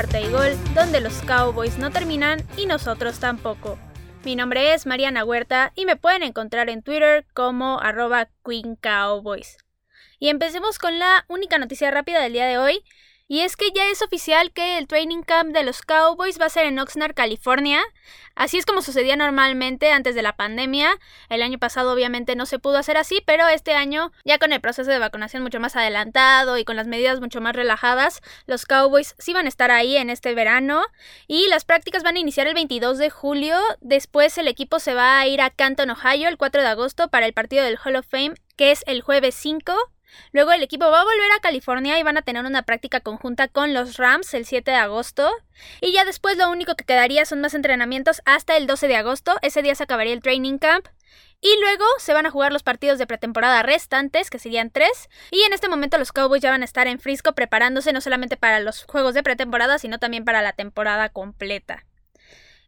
y gol, donde los Cowboys no terminan y nosotros tampoco. Mi nombre es Mariana Huerta y me pueden encontrar en Twitter como arroba Queen Cowboys. Y empecemos con la única noticia rápida del día de hoy, y es que ya es oficial que el training camp de los Cowboys va a ser en Oxnard, California. Así es como sucedía normalmente antes de la pandemia. El año pasado obviamente no se pudo hacer así, pero este año, ya con el proceso de vacunación mucho más adelantado y con las medidas mucho más relajadas, los Cowboys sí van a estar ahí en este verano y las prácticas van a iniciar el 22 de julio. Después el equipo se va a ir a Canton, Ohio, el 4 de agosto para el partido del Hall of Fame, que es el jueves 5. Luego el equipo va a volver a California y van a tener una práctica conjunta con los Rams el 7 de agosto. Y ya después lo único que quedaría son más entrenamientos hasta el 12 de agosto. Ese día se acabaría el training camp. Y luego se van a jugar los partidos de pretemporada restantes, que serían tres. Y en este momento los Cowboys ya van a estar en Frisco preparándose no solamente para los juegos de pretemporada, sino también para la temporada completa.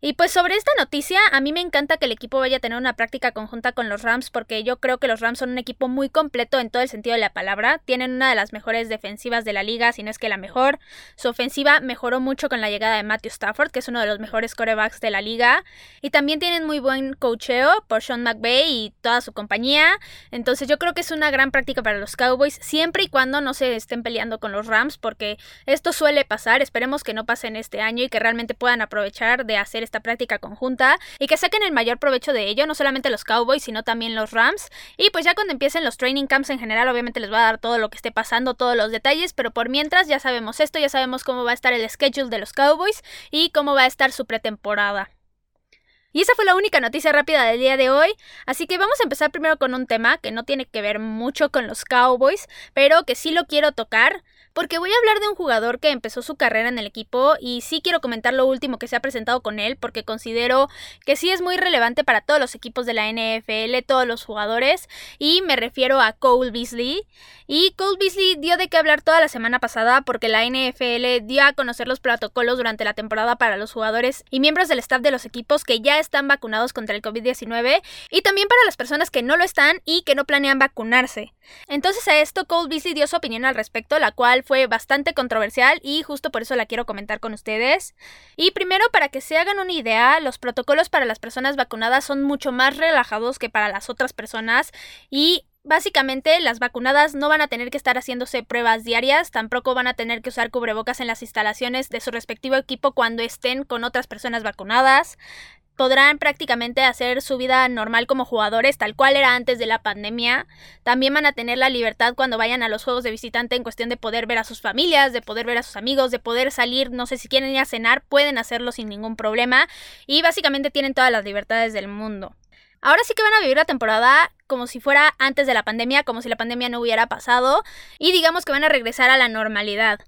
Y pues sobre esta noticia, a mí me encanta que el equipo vaya a tener una práctica conjunta con los Rams porque yo creo que los Rams son un equipo muy completo en todo el sentido de la palabra. Tienen una de las mejores defensivas de la liga, si no es que la mejor. Su ofensiva mejoró mucho con la llegada de Matthew Stafford, que es uno de los mejores corebacks de la liga. Y también tienen muy buen cocheo por Sean McVay y toda su compañía. Entonces yo creo que es una gran práctica para los Cowboys, siempre y cuando no se estén peleando con los Rams, porque esto suele pasar. Esperemos que no pase en este año y que realmente puedan aprovechar de hacer esta práctica conjunta y que saquen el mayor provecho de ello, no solamente los Cowboys, sino también los Rams. Y pues ya cuando empiecen los training camps en general, obviamente les va a dar todo lo que esté pasando, todos los detalles, pero por mientras ya sabemos esto, ya sabemos cómo va a estar el schedule de los Cowboys y cómo va a estar su pretemporada. Y esa fue la única noticia rápida del día de hoy, así que vamos a empezar primero con un tema que no tiene que ver mucho con los Cowboys, pero que sí lo quiero tocar, porque voy a hablar de un jugador que empezó su carrera en el equipo y sí quiero comentar lo último que se ha presentado con él porque considero que sí es muy relevante para todos los equipos de la NFL, todos los jugadores y me refiero a Cole Beasley. Y Cole Beasley dio de qué hablar toda la semana pasada porque la NFL dio a conocer los protocolos durante la temporada para los jugadores y miembros del staff de los equipos que ya están vacunados contra el COVID-19 y también para las personas que no lo están y que no planean vacunarse. Entonces a esto Cole Beasley dio su opinión al respecto, la cual fue bastante controversial y justo por eso la quiero comentar con ustedes. Y primero, para que se hagan una idea, los protocolos para las personas vacunadas son mucho más relajados que para las otras personas y Básicamente, las vacunadas no van a tener que estar haciéndose pruebas diarias, tampoco van a tener que usar cubrebocas en las instalaciones de su respectivo equipo cuando estén con otras personas vacunadas podrán prácticamente hacer su vida normal como jugadores, tal cual era antes de la pandemia. También van a tener la libertad cuando vayan a los juegos de visitante en cuestión de poder ver a sus familias, de poder ver a sus amigos, de poder salir, no sé si quieren ir a cenar, pueden hacerlo sin ningún problema y básicamente tienen todas las libertades del mundo. Ahora sí que van a vivir la temporada como si fuera antes de la pandemia, como si la pandemia no hubiera pasado y digamos que van a regresar a la normalidad.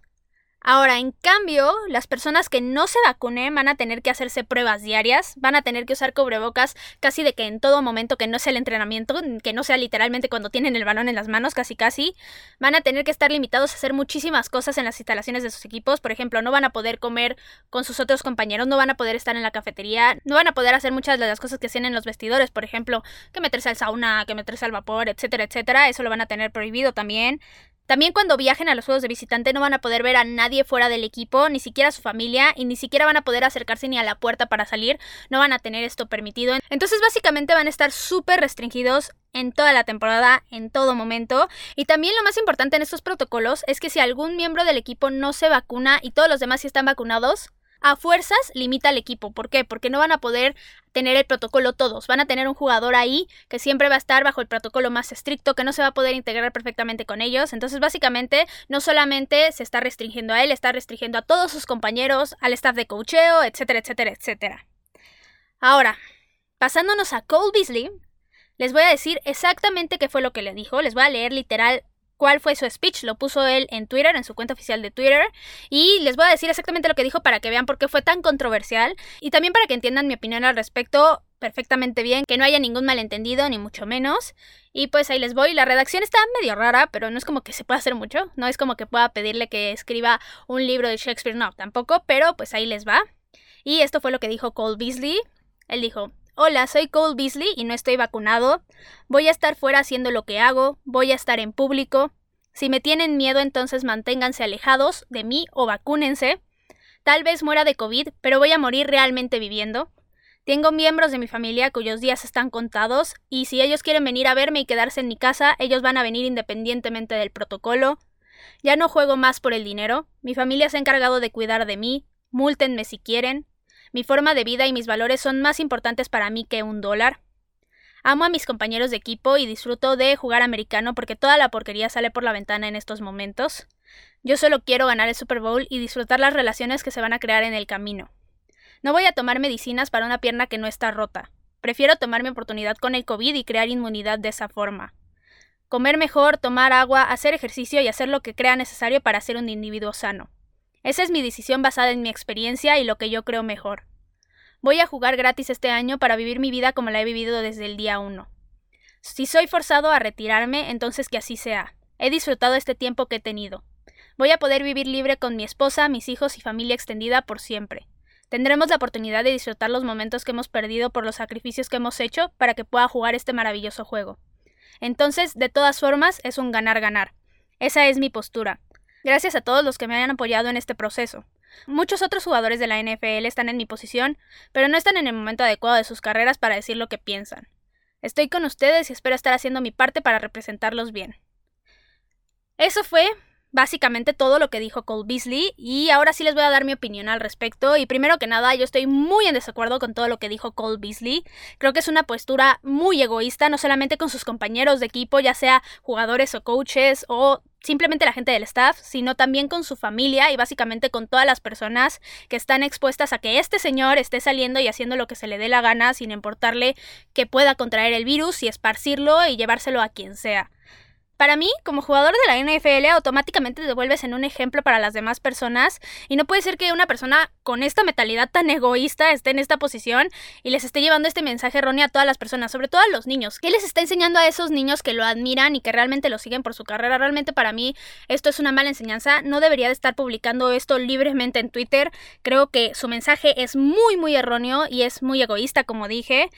Ahora, en cambio, las personas que no se vacunen van a tener que hacerse pruebas diarias, van a tener que usar cubrebocas casi de que en todo momento que no sea el entrenamiento, que no sea literalmente cuando tienen el balón en las manos, casi casi, van a tener que estar limitados a hacer muchísimas cosas en las instalaciones de sus equipos, por ejemplo, no van a poder comer con sus otros compañeros, no van a poder estar en la cafetería, no van a poder hacer muchas de las cosas que hacen en los vestidores, por ejemplo, que meterse al sauna, que meterse al vapor, etcétera, etcétera, eso lo van a tener prohibido también. También cuando viajen a los juegos de visitante no van a poder ver a nadie fuera del equipo, ni siquiera a su familia, y ni siquiera van a poder acercarse ni a la puerta para salir, no van a tener esto permitido. Entonces básicamente van a estar súper restringidos en toda la temporada, en todo momento. Y también lo más importante en estos protocolos es que si algún miembro del equipo no se vacuna y todos los demás sí están vacunados, a fuerzas limita al equipo. ¿Por qué? Porque no van a poder tener el protocolo todos. Van a tener un jugador ahí que siempre va a estar bajo el protocolo más estricto, que no se va a poder integrar perfectamente con ellos. Entonces, básicamente, no solamente se está restringiendo a él, está restringiendo a todos sus compañeros, al staff de cocheo, etcétera, etcétera, etcétera. Ahora, pasándonos a Cole Beasley, les voy a decir exactamente qué fue lo que le dijo. Les voy a leer literal cuál fue su speech, lo puso él en Twitter, en su cuenta oficial de Twitter, y les voy a decir exactamente lo que dijo para que vean por qué fue tan controversial y también para que entiendan mi opinión al respecto perfectamente bien, que no haya ningún malentendido, ni mucho menos. Y pues ahí les voy. La redacción está medio rara, pero no es como que se pueda hacer mucho. No es como que pueda pedirle que escriba un libro de Shakespeare, no, tampoco, pero pues ahí les va. Y esto fue lo que dijo Cole Beasley. Él dijo, Hola, soy Cole Beasley y no estoy vacunado. Voy a estar fuera haciendo lo que hago, voy a estar en público. Si me tienen miedo, entonces manténganse alejados de mí o vacúnense. Tal vez muera de COVID, pero voy a morir realmente viviendo. Tengo miembros de mi familia cuyos días están contados, y si ellos quieren venir a verme y quedarse en mi casa, ellos van a venir independientemente del protocolo. Ya no juego más por el dinero, mi familia se ha encargado de cuidar de mí, múltenme si quieren. Mi forma de vida y mis valores son más importantes para mí que un dólar. Amo a mis compañeros de equipo y disfruto de jugar americano porque toda la porquería sale por la ventana en estos momentos. Yo solo quiero ganar el Super Bowl y disfrutar las relaciones que se van a crear en el camino. No voy a tomar medicinas para una pierna que no está rota. Prefiero tomar mi oportunidad con el COVID y crear inmunidad de esa forma. Comer mejor, tomar agua, hacer ejercicio y hacer lo que crea necesario para ser un individuo sano. Esa es mi decisión basada en mi experiencia y lo que yo creo mejor. Voy a jugar gratis este año para vivir mi vida como la he vivido desde el día 1. Si soy forzado a retirarme, entonces que así sea. He disfrutado este tiempo que he tenido. Voy a poder vivir libre con mi esposa, mis hijos y familia extendida por siempre. Tendremos la oportunidad de disfrutar los momentos que hemos perdido por los sacrificios que hemos hecho para que pueda jugar este maravilloso juego. Entonces, de todas formas, es un ganar-ganar. Esa es mi postura. Gracias a todos los que me hayan apoyado en este proceso. Muchos otros jugadores de la NFL están en mi posición, pero no están en el momento adecuado de sus carreras para decir lo que piensan. Estoy con ustedes y espero estar haciendo mi parte para representarlos bien. Eso fue básicamente todo lo que dijo Cole Beasley y ahora sí les voy a dar mi opinión al respecto y primero que nada yo estoy muy en desacuerdo con todo lo que dijo Cole Beasley. Creo que es una postura muy egoísta, no solamente con sus compañeros de equipo, ya sea jugadores o coaches o simplemente la gente del staff, sino también con su familia y básicamente con todas las personas que están expuestas a que este señor esté saliendo y haciendo lo que se le dé la gana sin importarle que pueda contraer el virus y esparcirlo y llevárselo a quien sea. Para mí, como jugador de la NFL, automáticamente te vuelves en un ejemplo para las demás personas y no puede ser que una persona con esta mentalidad tan egoísta esté en esta posición y les esté llevando este mensaje erróneo a todas las personas, sobre todo a los niños. ¿Qué les está enseñando a esos niños que lo admiran y que realmente lo siguen por su carrera? Realmente para mí esto es una mala enseñanza. No debería de estar publicando esto libremente en Twitter. Creo que su mensaje es muy muy erróneo y es muy egoísta, como dije.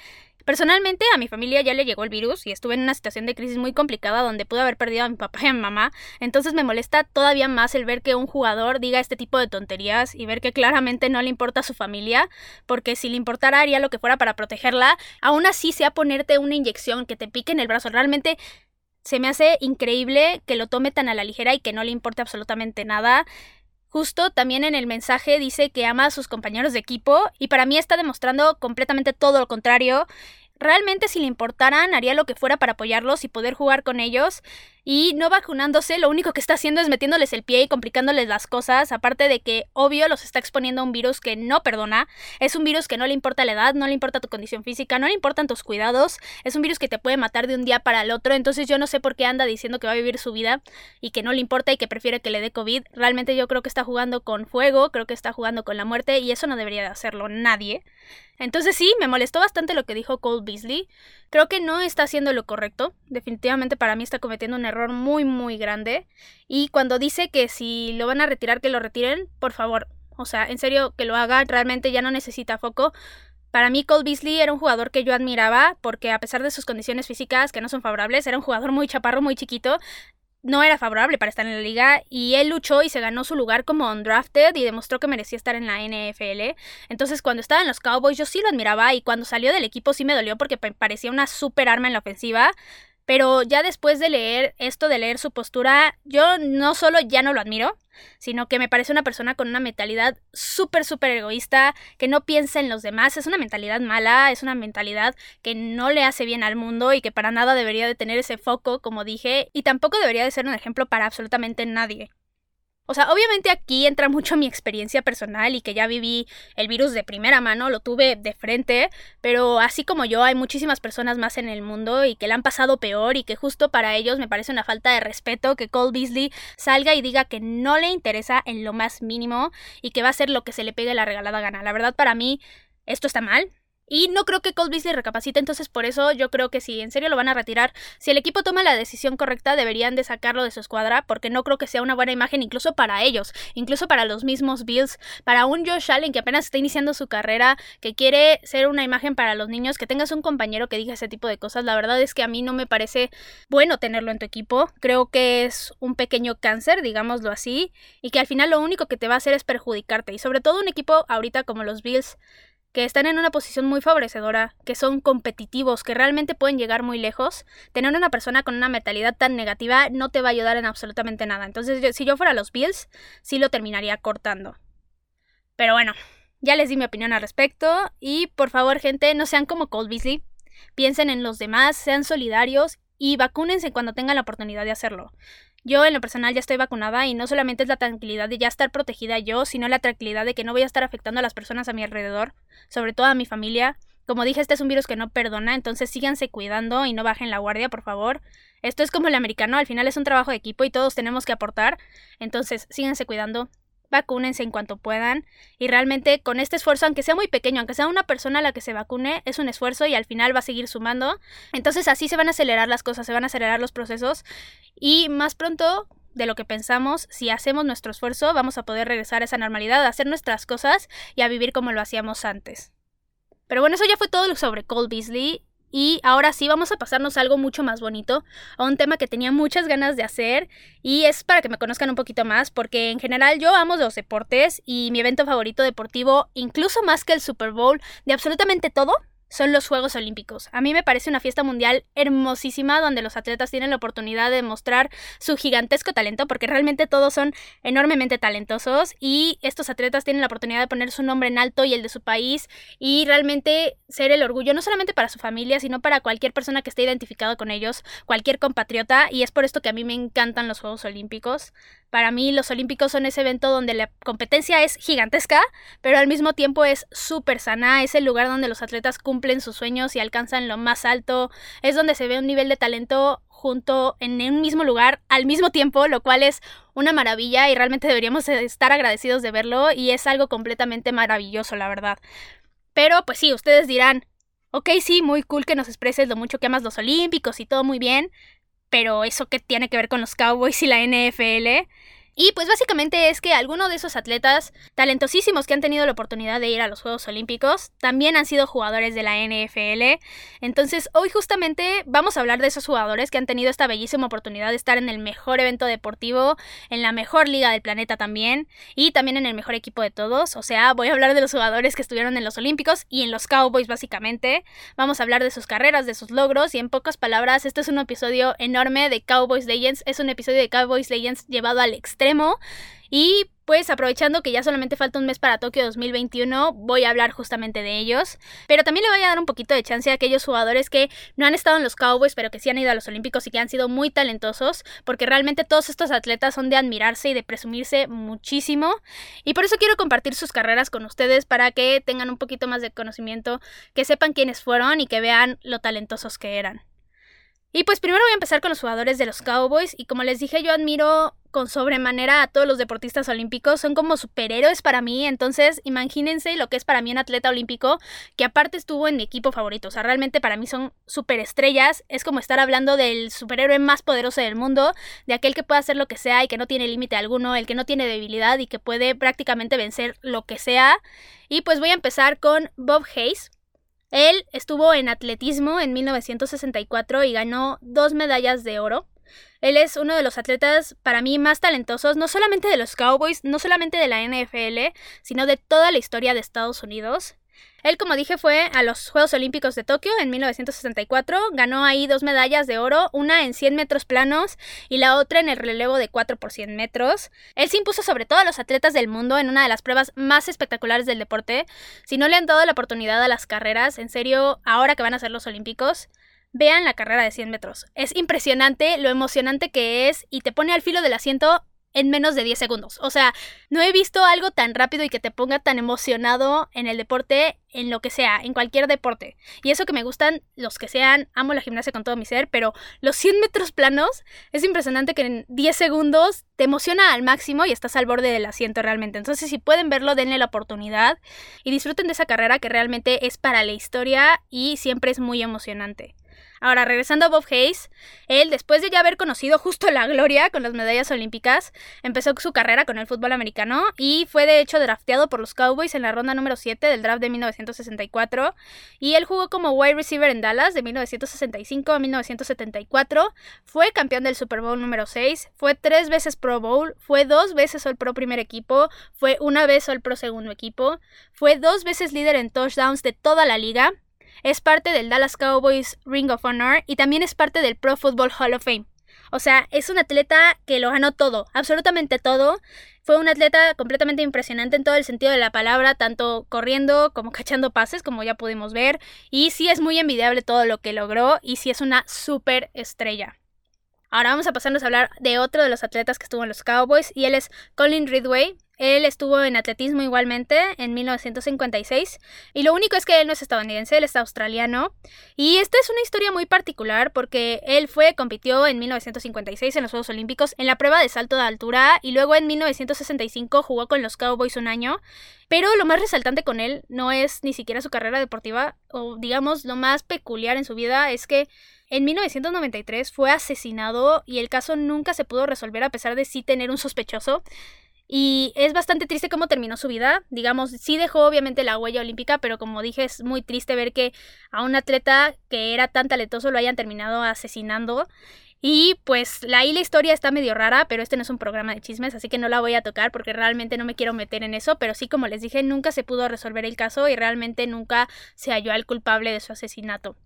Personalmente a mi familia ya le llegó el virus y estuve en una situación de crisis muy complicada donde pude haber perdido a mi papá y a mi mamá, entonces me molesta todavía más el ver que un jugador diga este tipo de tonterías y ver que claramente no le importa a su familia, porque si le importara haría lo que fuera para protegerla, aún así sea ponerte una inyección que te pique en el brazo, realmente se me hace increíble que lo tome tan a la ligera y que no le importe absolutamente nada. Justo también en el mensaje dice que ama a sus compañeros de equipo y para mí está demostrando completamente todo lo contrario. Realmente si le importaran haría lo que fuera para apoyarlos y poder jugar con ellos y no vacunándose lo único que está haciendo es metiéndoles el pie y complicándoles las cosas, aparte de que obvio los está exponiendo a un virus que no perdona, es un virus que no le importa la edad, no le importa tu condición física, no le importan tus cuidados, es un virus que te puede matar de un día para el otro, entonces yo no sé por qué anda diciendo que va a vivir su vida y que no le importa y que prefiere que le dé COVID, realmente yo creo que está jugando con fuego, creo que está jugando con la muerte y eso no debería de hacerlo nadie. Entonces sí, me molestó bastante lo que dijo Cole Beasley. Creo que no está haciendo lo correcto. Definitivamente para mí está cometiendo un error muy, muy grande. Y cuando dice que si lo van a retirar, que lo retiren, por favor. O sea, en serio, que lo haga. Realmente ya no necesita foco. Para mí Cole Beasley era un jugador que yo admiraba porque a pesar de sus condiciones físicas que no son favorables, era un jugador muy chaparro, muy chiquito, no era favorable para estar en la liga y él luchó y se ganó su lugar como undrafted y demostró que merecía estar en la NFL. Entonces cuando estaba en los Cowboys yo sí lo admiraba y cuando salió del equipo sí me dolió porque parecía una super arma en la ofensiva. Pero ya después de leer esto, de leer su postura, yo no solo ya no lo admiro, sino que me parece una persona con una mentalidad súper, súper egoísta, que no piensa en los demás, es una mentalidad mala, es una mentalidad que no le hace bien al mundo y que para nada debería de tener ese foco, como dije, y tampoco debería de ser un ejemplo para absolutamente nadie. O sea, obviamente aquí entra mucho mi experiencia personal y que ya viví el virus de primera mano, lo tuve de frente, pero así como yo hay muchísimas personas más en el mundo y que la han pasado peor y que justo para ellos me parece una falta de respeto que Cole Beasley salga y diga que no le interesa en lo más mínimo y que va a hacer lo que se le pegue la regalada gana. La verdad para mí esto está mal, Y no creo que Cole Beasley recapacite, entonces por eso yo creo que si en serio lo van a retirar, si el equipo toma la decisión correcta, deberían de sacarlo de su escuadra, porque no creo que sea una buena imagen incluso para ellos, incluso para los mismos Bills, para un Josh Allen que apenas está iniciando su carrera, que quiere ser una imagen para los niños, que tengas un compañero que diga ese tipo de cosas. La verdad es que a mí no me parece bueno tenerlo en tu equipo. Creo que es un pequeño cáncer, digámoslo así, y que al final lo único que te va a hacer es perjudicarte. Y sobre todo un equipo ahorita como los Bills que están en una posición muy favorecedora, que son competitivos, que realmente pueden llegar muy lejos, tener una persona con una mentalidad tan negativa no te va a ayudar en absolutamente nada. Entonces, si yo fuera los Bills, sí lo terminaría cortando. Pero bueno, ya les di mi opinión al respecto y por favor, gente, no sean como Cole Beasley. Piensen en los demás, sean solidarios y vacúnense cuando tengan la oportunidad de hacerlo. Yo en lo personal ya estoy vacunada y no solamente es la tranquilidad de ya estar protegida yo, sino la tranquilidad de que no voy a estar afectando a las personas a mi alrededor, sobre todo a mi familia. Como dije, este es un virus que no perdona, entonces síganse cuidando y no bajen la guardia, por favor. Esto es como el americano, al final es un trabajo de equipo y todos tenemos que aportar, entonces síganse cuidando, vacúnense en cuanto puedan y realmente con este esfuerzo, aunque sea muy pequeño, aunque sea una persona a la que se vacune, es un esfuerzo y al final va a seguir sumando. Entonces así se van a acelerar las cosas, se van a acelerar los procesos y más pronto de lo que pensamos, si hacemos nuestro esfuerzo, vamos a poder regresar a esa normalidad, a hacer nuestras cosas y a vivir como lo hacíamos antes. Pero bueno, eso ya fue todo sobre Cole Beasley. Y ahora sí vamos a pasarnos a algo mucho más bonito, a un tema que tenía muchas ganas de hacer y es para que me conozcan un poquito más porque en general yo amo los deportes y mi evento favorito deportivo, incluso más que el Super Bowl, de absolutamente todo, son los Juegos Olímpicos. A mí me parece una fiesta mundial hermosísima donde los atletas tienen la oportunidad de mostrar su gigantesco talento porque realmente todos son enormemente talentosos y estos atletas tienen la oportunidad de poner su nombre en alto y el de su país y realmente ser el orgullo no solamente para su familia sino para cualquier persona que esté identificado con ellos, cualquier compatriota y es por esto que a mí me encantan los Juegos Olímpicos. Para mí los Olímpicos son ese evento donde la competencia es gigantesca pero al mismo tiempo es súper sana, es el lugar donde los atletas cumplen sus sueños y alcanzan lo más alto. Es donde se ve un nivel de talento junto en un mismo lugar al mismo tiempo, lo cual es una maravilla y realmente deberíamos estar agradecidos de verlo y es algo completamente maravilloso, la verdad. Pero pues sí, ustedes dirán, ok, sí, muy cool que nos expreses lo mucho que amas los Olímpicos y todo muy bien, pero eso qué tiene que ver con los Cowboys y la NFL. Y pues básicamente es que algunos de esos atletas talentosísimos que han tenido la oportunidad de ir a los Juegos Olímpicos también han sido jugadores de la NFL. Entonces hoy justamente vamos a hablar de esos jugadores que han tenido esta bellísima oportunidad de estar en el mejor evento deportivo, en la mejor liga del planeta también y también en el mejor equipo de todos. O sea, voy a hablar de los jugadores que estuvieron en los Olímpicos y en los Cowboys básicamente. Vamos a hablar de sus carreras, de sus logros y en pocas palabras, este es un episodio enorme de Cowboys Legends. Es un episodio de Cowboys Legends llevado al extremo y pues aprovechando que ya solamente falta un mes para Tokio 2021, voy a hablar justamente de ellos. Pero también le voy a dar un poquito de chance a aquellos jugadores que no han estado en los Cowboys, pero que sí han ido a los Olímpicos y que han sido muy talentosos, porque realmente todos estos atletas son de admirarse y de presumirse muchísimo. Y por eso quiero compartir sus carreras con ustedes para que tengan un poquito más de conocimiento, que sepan quiénes fueron y que vean lo talentosos que eran. Y pues primero voy a empezar con los jugadores de los Cowboys y como les dije yo admiro con sobremanera a todos los deportistas olímpicos, son como superhéroes para mí, entonces imagínense lo que es para mí un atleta olímpico que aparte estuvo en mi equipo favorito, o sea, realmente para mí son superestrellas, es como estar hablando del superhéroe más poderoso del mundo, de aquel que puede hacer lo que sea y que no tiene límite alguno, el que no tiene debilidad y que puede prácticamente vencer lo que sea. Y pues voy a empezar con Bob Hayes, él estuvo en atletismo en 1964 y ganó dos medallas de oro. Él es uno de los atletas para mí más talentosos, no solamente de los Cowboys, no solamente de la NFL, sino de toda la historia de Estados Unidos. Él, como dije, fue a los Juegos Olímpicos de Tokio en 1964, ganó ahí dos medallas de oro, una en 100 metros planos y la otra en el relevo de 4 por 100 metros. Él se impuso sobre todo a los atletas del mundo en una de las pruebas más espectaculares del deporte. Si no le han dado la oportunidad a las carreras, en serio, ahora que van a ser los Olímpicos, vean la carrera de 100 metros. Es impresionante lo emocionante que es y te pone al filo del asiento en menos de 10 segundos. O sea, no he visto algo tan rápido y que te ponga tan emocionado en el deporte, en lo que sea, en cualquier deporte. Y eso que me gustan, los que sean, amo la gimnasia con todo mi ser, pero los 100 metros planos es impresionante que en 10 segundos te emociona al máximo y estás al borde del asiento realmente. Entonces, si pueden verlo, denle la oportunidad y disfruten de esa carrera que realmente es para la historia y siempre es muy emocionante. Ahora, regresando a Bob Hayes, él, después de ya haber conocido justo la gloria con las medallas olímpicas, empezó su carrera con el fútbol americano y fue de hecho drafteado por los Cowboys en la ronda número 7 del draft de 1964. Y él jugó como wide receiver en Dallas de 1965 a 1974. Fue campeón del Super Bowl número 6. Fue tres veces Pro Bowl. Fue dos veces All Pro primer equipo. Fue una vez All Pro segundo equipo. Fue dos veces líder en touchdowns de toda la liga es parte del Dallas Cowboys Ring of Honor y también es parte del Pro Football Hall of Fame. O sea, es un atleta que lo ganó todo, absolutamente todo. Fue un atleta completamente impresionante en todo el sentido de la palabra, tanto corriendo como cachando pases, como ya pudimos ver. Y sí es muy envidiable todo lo que logró y sí es una super estrella. Ahora vamos a pasarnos a hablar de otro de los atletas que estuvo en los Cowboys y él es Colin Ridway. Él estuvo en atletismo igualmente en 1956 y lo único es que él no es estadounidense, él es australiano y esta es una historia muy particular porque él fue, compitió en 1956 en los Juegos Olímpicos en la prueba de salto de altura y luego en 1965 jugó con los Cowboys un año, pero lo más resaltante con él no es ni siquiera su carrera deportiva o digamos lo más peculiar en su vida es que en 1993 fue asesinado y el caso nunca se pudo resolver a pesar de sí tener un sospechoso. Y es bastante triste cómo terminó su vida. Digamos, sí dejó obviamente la huella olímpica, pero como dije, es muy triste ver que a un atleta que era tan talentoso lo hayan terminado asesinando. Y pues ahí la historia está medio rara, pero este no es un programa de chismes, así que no la voy a tocar porque realmente no me quiero meter en eso. Pero sí, como les dije, nunca se pudo resolver el caso y realmente nunca se halló al culpable de su asesinato.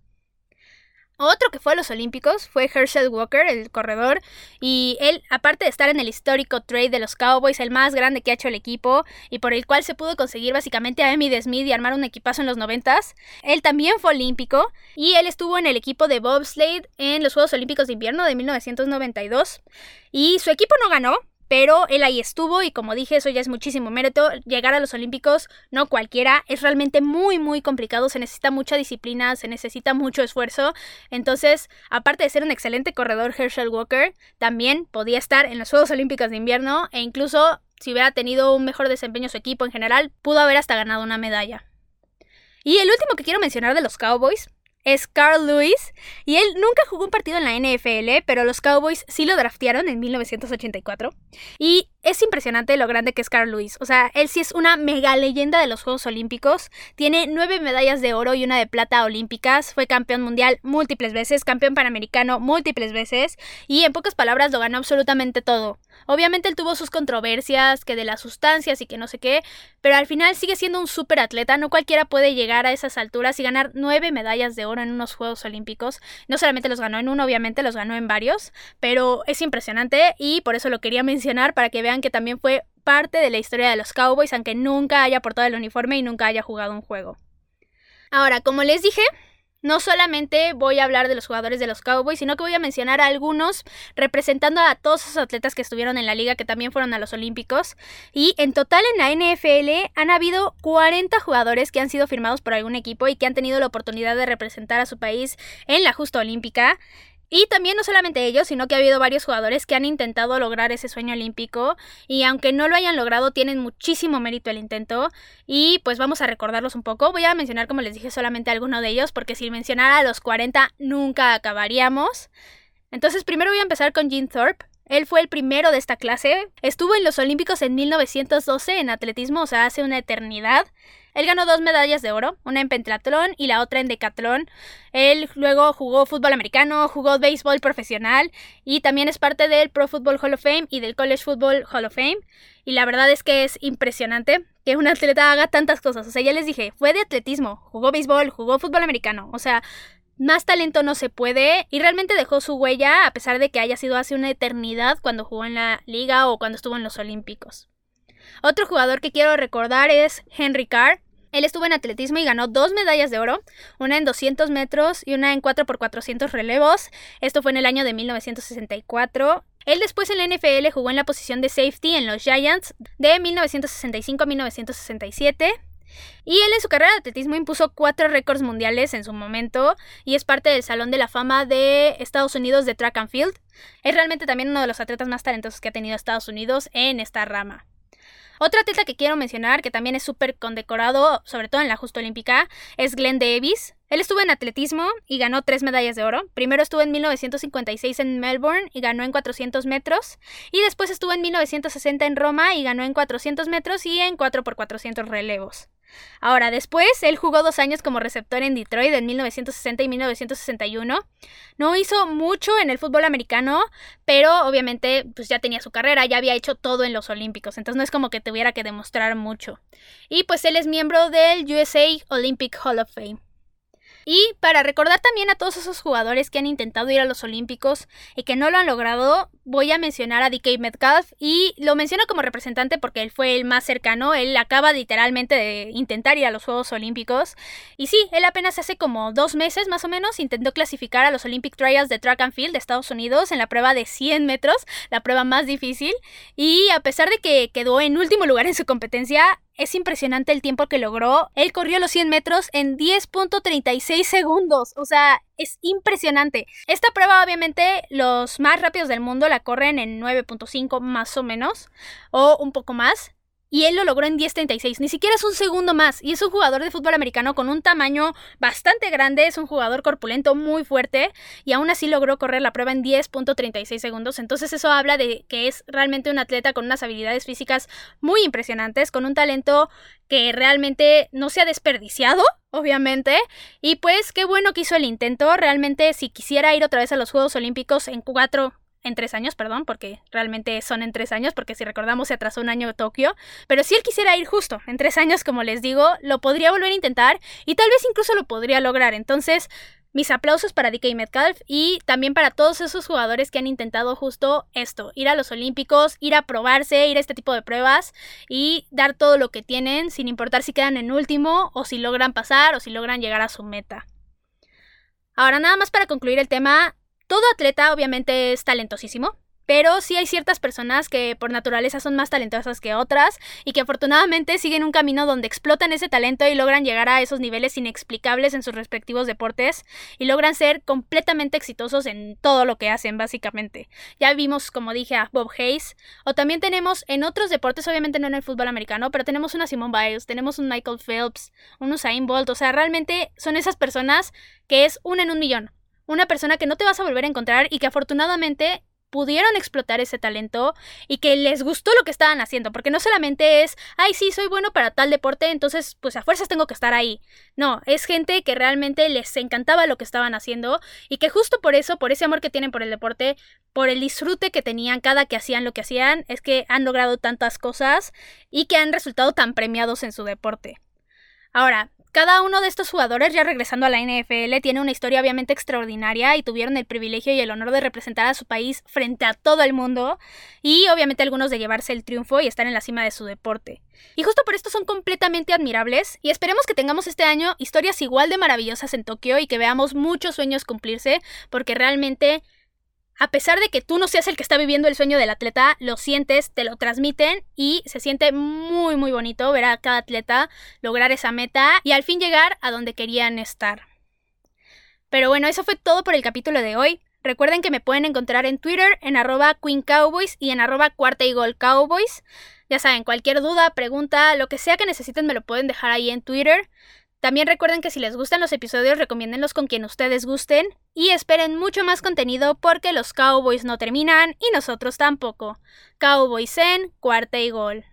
Otro que fue a los Olímpicos fue Herschel Walker, el corredor, y él, aparte de estar en el histórico trade de los Cowboys, el más grande que ha hecho el equipo y por el cual se pudo conseguir básicamente a Emmy Smith y armar un equipazo en los noventas, él también fue olímpico y él estuvo en el equipo de bobsleigh en los Juegos Olímpicos de Invierno de 1992 y su equipo no ganó, pero él ahí estuvo y como dije, eso ya es muchísimo mérito. Llegar a los Olímpicos, no cualquiera, es realmente muy, muy complicado, se necesita mucha disciplina, se necesita mucho esfuerzo. Entonces, aparte de ser un excelente corredor, Herschel Walker también podía estar en los Juegos Olímpicos de invierno e incluso si hubiera tenido un mejor desempeño su equipo en general, pudo haber hasta ganado una medalla. Y el último que quiero mencionar de los Cowboys es Carl Lewis y él nunca jugó un partido en la NFL, pero los Cowboys sí lo draftearon en 1984 y es impresionante lo grande que es Carl Lewis. O sea, él sí es una mega leyenda de los Juegos Olímpicos. Tiene nueve medallas de oro y una de plata olímpicas. Fue campeón mundial múltiples veces, campeón panamericano múltiples veces. Y en pocas palabras lo ganó absolutamente todo. Obviamente él tuvo sus controversias, que de las sustancias y que no sé qué. Pero al final sigue siendo un súper atleta. No cualquiera puede llegar a esas alturas y ganar nueve medallas de oro en unos Juegos Olímpicos. No solamente los ganó en uno, obviamente los ganó en varios. Pero es impresionante y por eso lo quería mencionar para que vean que también fue parte de la historia de los Cowboys, aunque nunca haya portado el uniforme y nunca haya jugado un juego. Ahora, como les dije, no solamente voy a hablar de los jugadores de los Cowboys, sino que voy a mencionar a algunos representando a todos esos atletas que estuvieron en la liga que también fueron a los Olímpicos. Y en total en la NFL han habido 40 jugadores que han sido firmados por algún equipo y que han tenido la oportunidad de representar a su país en la justa olímpica. Y también no solamente ellos, sino que ha habido varios jugadores que han intentado lograr ese sueño olímpico y aunque no lo hayan logrado, tienen muchísimo mérito el intento y pues vamos a recordarlos un poco. Voy a mencionar, como les dije, solamente alguno de ellos porque si mencionara a los 40 nunca acabaríamos. Entonces primero voy a empezar con Gene Thorpe. Él fue el primero de esta clase. Estuvo en los Olímpicos en 1912 en atletismo, o sea, hace una eternidad. Él ganó dos medallas de oro, una en pentatlón y la otra en decatlón. Él luego jugó fútbol americano, jugó béisbol profesional y también es parte del Pro Football Hall of Fame y del College Football Hall of Fame. Y la verdad es que es impresionante que un atleta haga tantas cosas. O sea, ya les dije, fue de atletismo, jugó béisbol, jugó fútbol americano. O sea, más talento no se puede y realmente dejó su huella a pesar de que haya sido hace una eternidad cuando jugó en la liga o cuando estuvo en los Olímpicos. Otro jugador que quiero recordar es Henry Carr. Él estuvo en atletismo y ganó dos medallas de oro, una en 200 metros y una en 4x400 relevos. Esto fue en el año de 1964. Él después en la NFL jugó en la posición de safety en los Giants de 1965 a 1967. Y él en su carrera de atletismo impuso cuatro récords mundiales en su momento y es parte del Salón de la Fama de Estados Unidos de Track and Field. Es realmente también uno de los atletas más talentosos que ha tenido Estados Unidos en esta rama. Otra atleta que quiero mencionar, que también es súper condecorado, sobre todo en la justa olímpica, es Glenn Davis. Él estuvo en atletismo y ganó tres medallas de oro. Primero estuvo en 1956 en Melbourne y ganó en 400 metros. Y después estuvo en 1960 en Roma y ganó en 400 metros y en 4x400 relevos. Ahora, después, él jugó dos años como receptor en Detroit en 1960 y 1961. No hizo mucho en el fútbol americano, pero obviamente pues ya tenía su carrera, ya había hecho todo en los Olímpicos, entonces no es como que tuviera que demostrar mucho. Y pues él es miembro del USA Olympic Hall of Fame. Y para recordar también a todos esos jugadores que han intentado ir a los Olímpicos y que no lo han logrado, voy a mencionar a DK Metcalf y lo menciono como representante porque él fue el más cercano, él acaba literalmente de intentar ir a los Juegos Olímpicos. Y sí, él apenas hace como dos meses más o menos intentó clasificar a los Olympic Trials de Track and Field de Estados Unidos en la prueba de 100 metros, la prueba más difícil. Y a pesar de que quedó en último lugar en su competencia, es impresionante el tiempo que logró. Él corrió los 100 metros en 10.36 segundos. O sea, es impresionante. Esta prueba, obviamente, los más rápidos del mundo la corren en 9.5 más o menos. O un poco más y él lo logró en 10.36, ni siquiera es un segundo más, y es un jugador de fútbol americano con un tamaño bastante grande, es un jugador corpulento muy fuerte, y aún así logró correr la prueba en 10.36 segundos, entonces eso habla de que es realmente un atleta con unas habilidades físicas muy impresionantes, con un talento que realmente no se ha desperdiciado, obviamente, y pues qué bueno que hizo el intento, realmente si quisiera ir otra vez a los Juegos Olímpicos en cuatro en tres años, perdón, porque realmente son en tres años, porque si recordamos se atrasó un año Tokio, pero si él quisiera ir justo en tres años, como les digo, lo podría volver a intentar y tal vez incluso lo podría lograr. Entonces, mis aplausos para DK Metcalf y también para todos esos jugadores que han intentado justo esto, ir a los Olímpicos, ir a probarse, ir a este tipo de pruebas y dar todo lo que tienen, sin importar si quedan en último o si logran pasar o si logran llegar a su meta. Ahora nada más para concluir el tema, todo atleta obviamente es talentosísimo, pero sí hay ciertas personas que por naturaleza son más talentosas que otras y que afortunadamente siguen un camino donde explotan ese talento y logran llegar a esos niveles inexplicables en sus respectivos deportes y logran ser completamente exitosos en todo lo que hacen básicamente. Ya vimos, como dije, a Bob Hayes o también tenemos en otros deportes, obviamente no en el fútbol americano, pero tenemos una Simone Biles, tenemos un Michael Phelps, un Usain Bolt, o sea, realmente son esas personas que es una en un millón una persona que no te vas a volver a encontrar y que afortunadamente pudieron explotar ese talento y que les gustó lo que estaban haciendo, porque no solamente es, ay, sí, soy bueno para tal deporte, entonces pues a fuerzas tengo que estar ahí. No, es gente que realmente les encantaba lo que estaban haciendo y que justo por eso, por ese amor que tienen por el deporte, por el disfrute que tenían cada que hacían lo que hacían, es que han logrado tantas cosas y que han resultado tan premiados en su deporte. Ahora, cada uno de estos jugadores, ya regresando a la NFL, tiene una historia obviamente extraordinaria y tuvieron el privilegio y el honor de representar a su país frente a todo el mundo y obviamente algunos de llevarse el triunfo y estar en la cima de su deporte. Y justo por esto son completamente admirables y esperemos que tengamos este año historias igual de maravillosas en Tokio y que veamos muchos sueños cumplirse porque realmente a pesar de que tú no seas el que está viviendo el sueño del atleta, lo sientes, te lo transmiten y se siente muy muy bonito ver a cada atleta lograr esa meta y al fin llegar a donde querían estar. Pero bueno, eso fue todo por el capítulo de hoy. Recuerden que me pueden encontrar en Twitter en arroba Queen Cowboys y en arroba cuarta y gol Cowboys. Ya saben, cualquier duda, pregunta, lo que sea que necesiten me lo pueden dejar ahí en Twitter. También recuerden que si les gustan los episodios, recomiéndenlos con quien ustedes gusten y esperen mucho más contenido porque los Cowboys no terminan y nosotros tampoco. Cowboys en cuarta y gol.